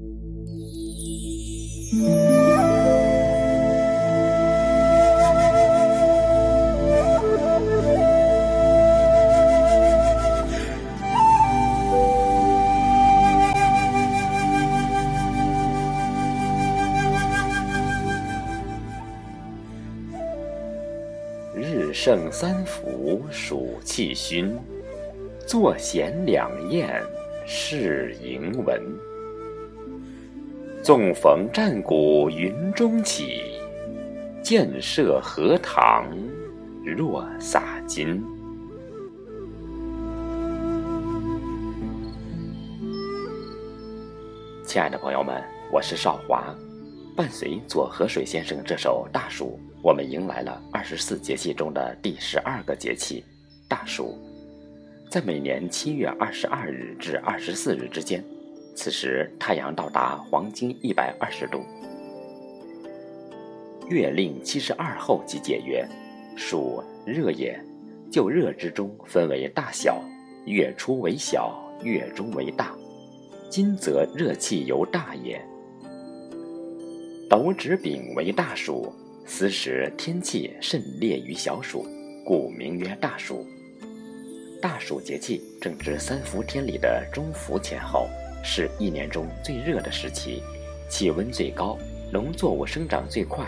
日盛三伏暑气熏，坐闲两燕试吟文。纵逢战鼓云中起，箭射荷塘落洒金。亲爱的朋友们，我是少华。伴随左河水先生这首《大暑》，我们迎来了二十四节气中的第十二个节气——大暑。在每年七月二十二日至二十四日之间，此时太阳到达黄金一百二十度。月令七十二候即解曰：“暑，热也。就热之中分为大小，月初为小，月中为大。今则热气尤大也。”斗指丙为大暑，此时天气甚烈于小暑，故名曰大暑。大暑节气正值三伏天里的中伏前后，是一年中最热的时期，气温最高，农作物生长最快。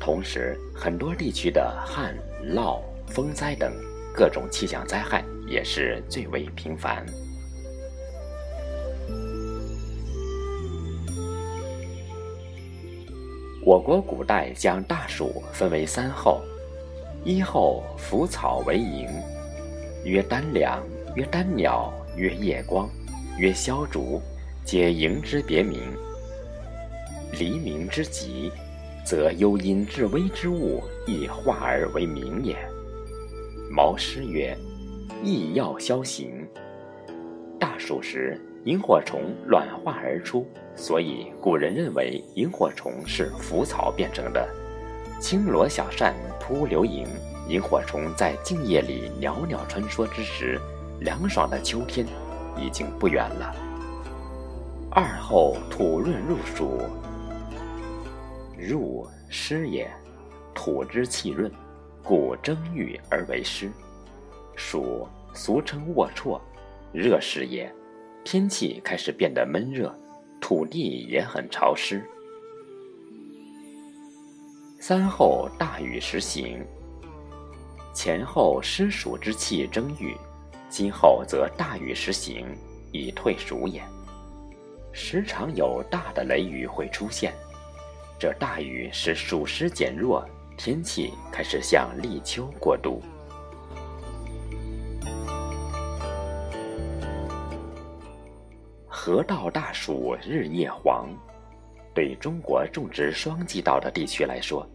同时，很多地区的旱涝、风灾等各种气象灾害也是最为频繁。我国古代将大暑分为三候：一候腐草为萤，曰丹梁，曰丹鸟，曰夜光，曰消烛，皆萤之别名。黎明之极，则幽阴至微之物亦化而为明也。毛诗曰：“异要消行。”大暑时。萤火虫卵化而出，所以古人认为萤火虫是腐草变成的。轻罗小扇扑流萤，萤火虫在静夜里袅袅穿梭之时，凉爽的秋天已经不远了。二后土润入暑，入湿也，土之气润，故蒸郁而为湿。暑俗称龌龊，热时也。天气开始变得闷热，土地也很潮湿。三后大雨时行，前后湿暑之气蒸郁，今后则大雨时行，以退暑也。时常有大的雷雨会出现，这大雨使暑湿减弱，天气开始向立秋过渡。河道大暑，日夜黄。对中国种植双季稻的地区来说，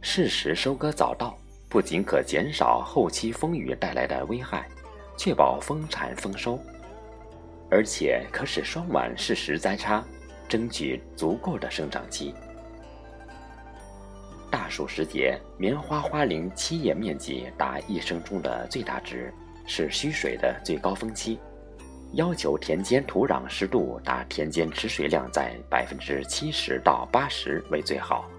适时收割早稻，不仅可减少后期风雨带来的危害，确保丰产丰收，而且可使双晚适时栽插，争取足够的生长期。大暑时节，棉花花龄期叶面积达一生中的最大值，是需水的最高峰期。要求田间土壤湿度达田间吃水量在百分之七十到八十为最好，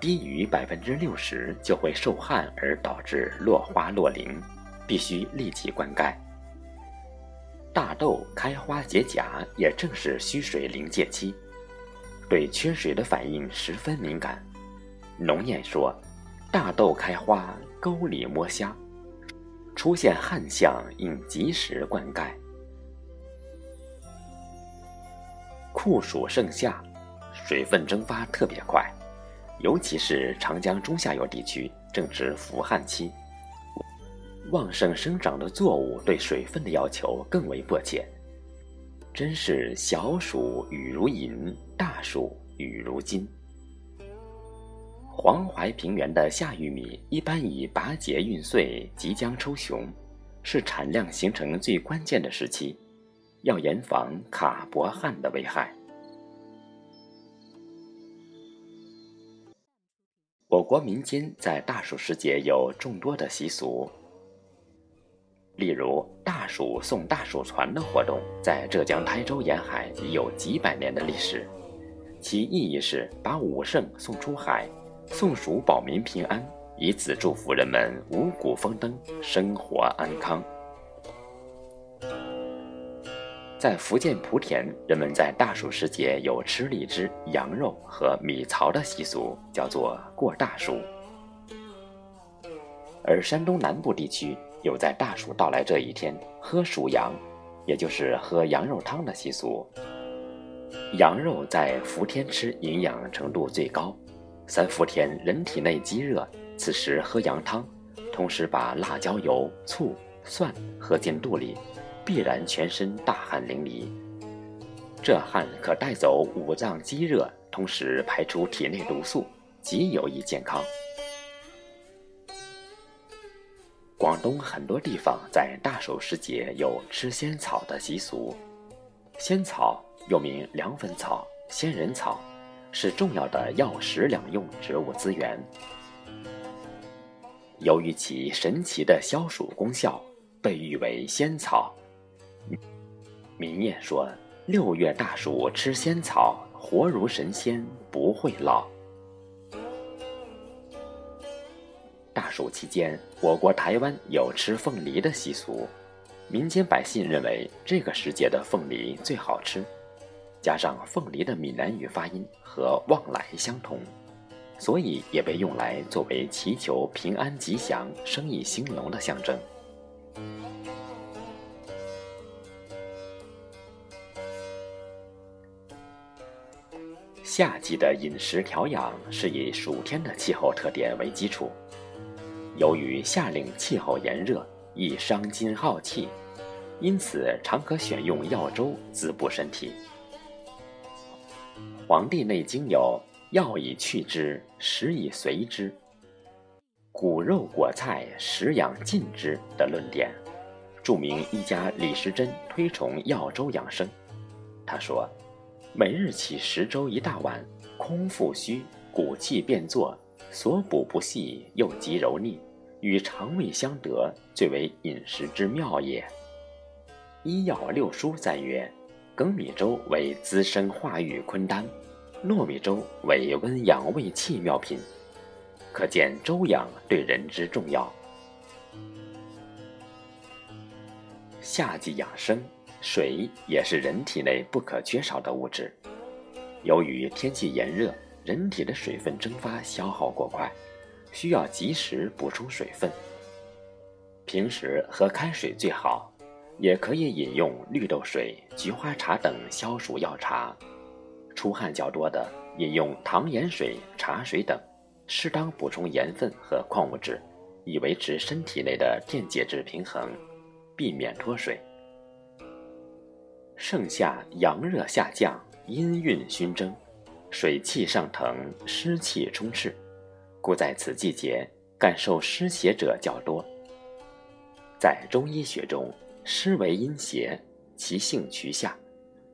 低于百分之六十就会受旱而导致落花落林，必须立即灌溉。大豆开花结荚也正是需水临界期，对缺水的反应十分敏感。农谚说：“大豆开花，沟里摸虾。”出现旱象，应及时灌溉。酷暑盛夏，水分蒸发特别快，尤其是长江中下游地区正值伏旱期，旺盛生长的作物对水分的要求更为迫切。真是小暑雨如银，大暑雨如金。黄淮平原的夏玉米一般以拔节孕穗，即将抽雄，是产量形成最关键的时期，要严防卡脖旱的危害。我国民间在大暑时节有众多的习俗，例如大暑送大暑船的活动，在浙江台州沿海已有几百年的历史，其意义是把武圣送出海，送蜀保民平安，以此祝福人们五谷丰登，生活安康。在福建莆田，人们在大暑时节有吃荔枝、羊肉和米槽的习俗，叫做过大暑。而山东南部地区有在大暑到来这一天喝暑羊，也就是喝羊肉汤的习俗。羊肉在伏天吃，营养程度最高。三伏天人体内积热，此时喝羊汤，同时把辣椒油、醋、蒜喝进肚里，必然全身大汗淋漓。这汗可带走五脏积热，同时排出体内毒素，极有益健康。广东很多地方在大暑时节有吃仙草的习俗。仙草又名凉粉草、仙人草，是重要的药食两用植物资源。由于其神奇的消暑功效，被誉为仙草。民谚说：“六月大暑吃仙草，活如神仙不会老。”大暑期间，我国台湾有吃凤梨的习俗。民间百姓认为这个时节的凤梨最好吃，加上凤梨的闽南语发音和“旺来”相同，所以也被用来作为祈求平安吉祥、生意兴隆的象征。夏季的饮食调养是以暑天的气候特点为基础。由于夏令气候炎热，易伤筋耗气，因此常可选用药粥滋补身体。《黄帝内经》有“药以去之，食以随之，骨肉果菜食养尽之”的论点。著名医家李时珍推崇药粥养生。他说：“每日起十粥一大碗，空腹虚，骨气变作。”所补不细，又极柔腻，与肠胃相得，最为饮食之妙也。医药六书赞曰：粳米粥为滋生化育坤丹，糯米粥为温养胃气妙品。可见粥养对人之重要。夏季养生，水也是人体内不可缺少的物质。由于天气炎热。人体的水分蒸发消耗过快，需要及时补充水分。平时喝开水最好，也可以饮用绿豆水、菊花茶等消暑药茶。出汗较多的，饮用糖盐水、茶水等，适当补充盐分和矿物质，以维持身体内的电解质平衡，避免脱水。盛夏阳热下降，阴运熏蒸。水气上腾，湿气充斥，故在此季节感受湿邪者较多。在中医学中，湿为阴邪，其性趋下，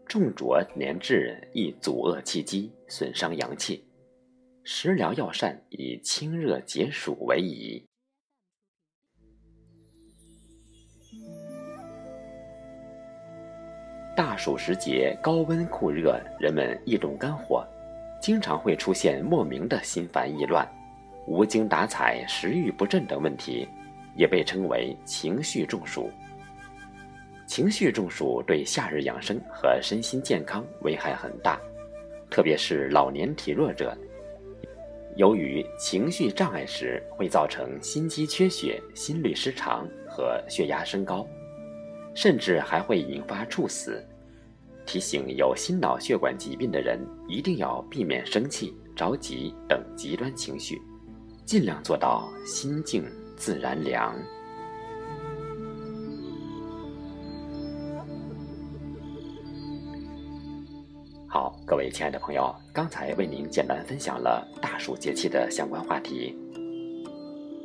重浊黏滞易阻遏气机，损伤阳气。食疗药膳以清热解暑为宜。大暑时节，高温酷热，人们易动肝火。经常会出现莫名的心烦意乱、无精打采、食欲不振等问题，也被称为情绪中暑。情绪中暑对夏日养生和身心健康危害很大，特别是老年体弱者，由于情绪障碍时会造成心肌缺血、心律失常和血压升高，甚至还会引发猝死。提醒有心脑血管疾病的人一定要避免生气、着急等极端情绪，尽量做到心静自然凉。好，各位亲爱的朋友，刚才为您简单分享了大暑节气的相关话题。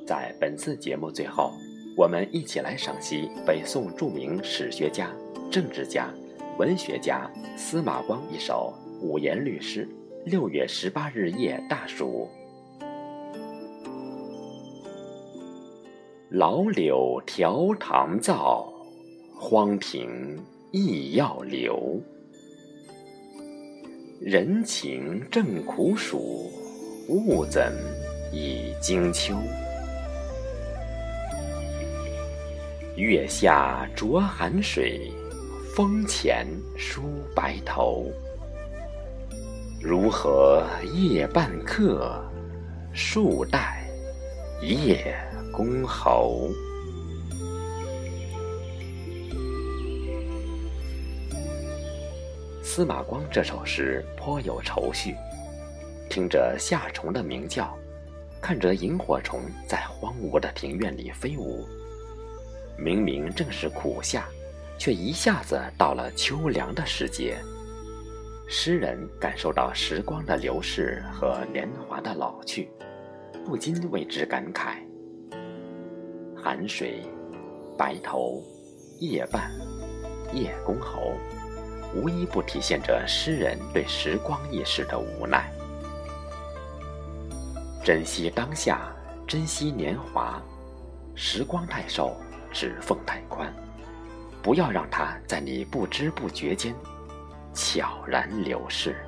在本次节目最后，我们一起来赏析北宋著名史学家、政治家。文学家司马光一首五言律诗：六月十八日夜大暑，老柳调糖造，荒庭亦要留。人情正苦暑，物怎已经秋？月下濯寒水，风前梳白头。如何夜半客，树待夜公侯。司马光这首诗颇有愁绪，听着夏虫的鸣叫，看着萤火虫在荒芜的庭院里飞舞，明明正是苦夏，却一下子到了秋凉的时节。诗人感受到时光的流逝和年华的老去，不禁为之感慨。寒水、白头、夜半、叶公侯。无一不体现着诗人对时光易逝的无奈。珍惜当下，珍惜年华，时光太瘦，指缝太宽，不要让它在你不知不觉间悄然流逝。